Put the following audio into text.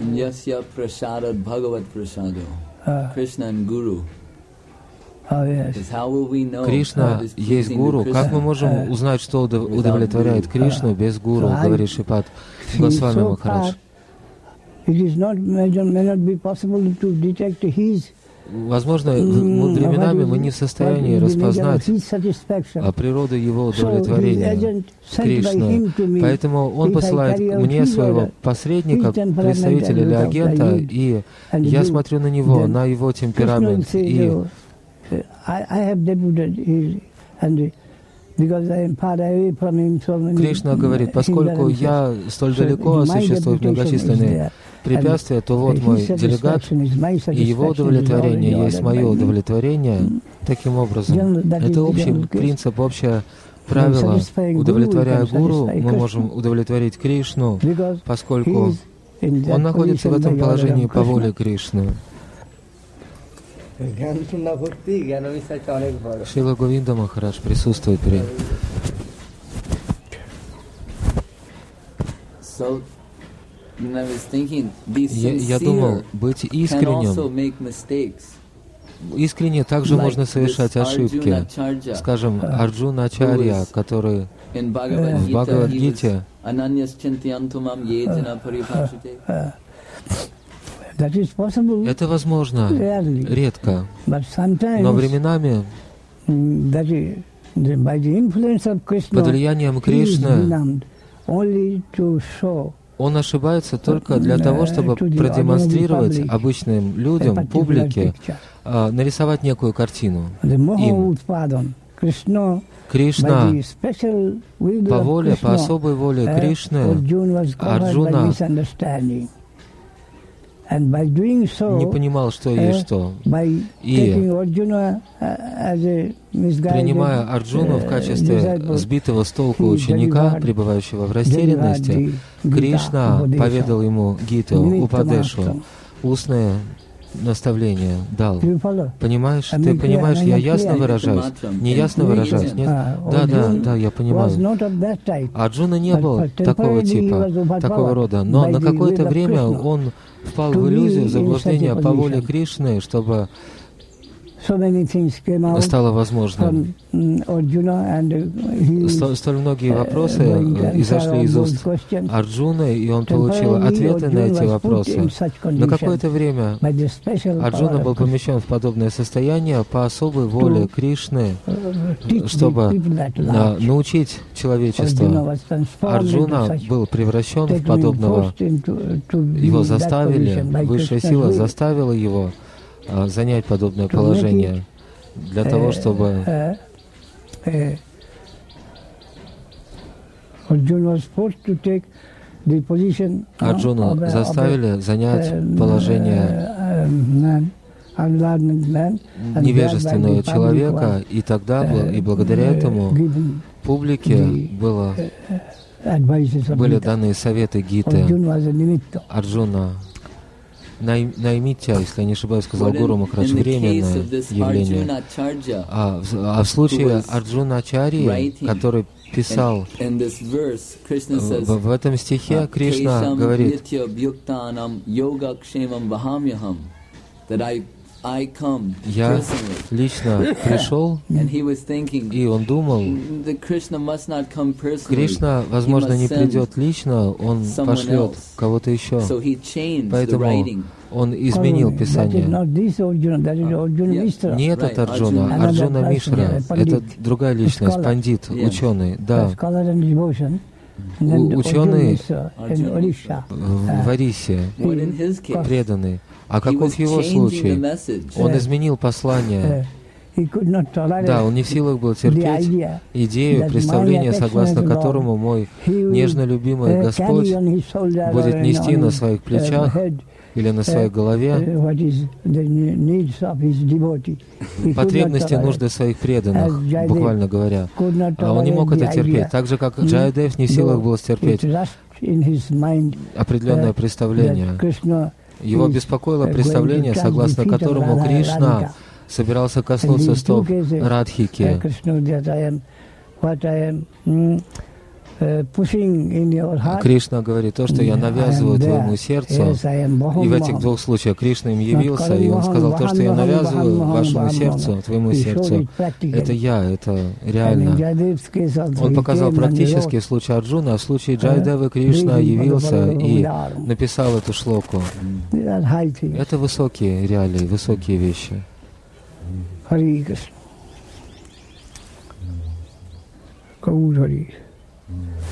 Yasya prasadad bhagavat prasado. Uh, Krishna and Guru. oh Кришна есть гуру. Как мы можем узнать, что удов- удовлетворяет Кришну без гуру, говорит Шипат Госвами Махарадж. it is not, may not be possible to detect his Возможно, временами мы не в состоянии распознать природу его удовлетворения. me, Поэтому он посылает мне своего посредника, представителя или агента, и я смотрю на него, на его темперамент, и "No, uh, Кришна говорит, поскольку я столь далеко, is многочисленные препятствие, то вот мой делегат, и его удовлетворение есть мое удовлетворение. Таким образом, это общий принцип, общее правило. Удовлетворяя гуру, мы можем удовлетворить Кришну, поскольку он находится в этом положении по воле Кришны. Шила Говинда Махарадж присутствует при. Я, я думал, быть искренним, искренне также можно совершать ошибки. Скажем, Арджуна Ачарья, который в Бхагавадгите это возможно редко, но временами mm, под влиянием Кришны он ошибается только для того, чтобы продемонстрировать обычным людям, публике, а, нарисовать некую картину. Им. Кришна. по воле, по особой воле uh, Кришны Арджуна не понимал, что есть что. by И uh, принимая Арджуну в uh, качестве сбитого с толку ученика, пребывающего в растерянности, Кришна поведал ему Гиту, Упадешу, Mastram. Наставление дал. Понимаешь, ты понимаешь, я ясно выражаюсь, не ясно выражаюсь, нет? Да, да, да, я понимаю. Арджуна не был такого типа, такого рода, но на какое-то время он впал в иллюзию, в заблуждение по воле. Кришны, чтобы стало возможным. Сто- Столь многие uh, вопросы э, изошли из уст. Арджуны, и он получил ответы на эти вопросы. На какое-то время Арджуна был помещен в подобное состояние по особой воле Кришны, the чтобы научить человечество. Арджуна был превращен в подобного. Его заставили, высшая сила заставила его занять подобное положение для того, чтобы Арджуну заставили занять положение невежественного человека, и тогда, и благодаря этому публике было, были даны советы Гиты. Арджуна, най- наймите, если я не ошибаюсь, сказал Гуру Махарадж, временное явление. А в, а в случае Арджуна writing который писал в, этом стихе, Кришна говорит, that I, я personally. лично пришел, And he was thinking, и он думал, that Krishna must not come personally. Кришна, возможно, must не send придет лично, он someone пошлет else. кого-то еще. So he changed the Поэтому он изменил That is Писание. Не этот Арджуна. Арджуна Мишра. Это другая личность, Scholar. пандит, ученый. Да, ученый- в Арисе, преданный. А каков его случай? Он изменил послание. Да, он не в силах был терпеть идею, представление, согласно которому мой нежно любимый uh, Господь будет нести на своих uh, плечах или на своей uh, голове потребности, нужды своих преданных, буквально говоря. А он не мог это терпеть, так же, как. Джайдев не в силах был стерпеть mind определенное представление. Его беспокоило uh, представление, согласно которому Кришна собирался коснуться стоп cases, uh, Радхики. Uh, heart. Кришна говорит, то, что я навязываю there. твоему сердцу, и в этих двух случаях Кришна им явился, и он сказал, то, что я навязываю вашему сердцу, твоему сердцу, это я, это реально. Он показал практически случае Арджуна, а в случае Uh, Джайдевы Кришна явился и написал эту шлоку. Это высокие реалии, высокие вещи. Hari Krishna. Kaur Mm.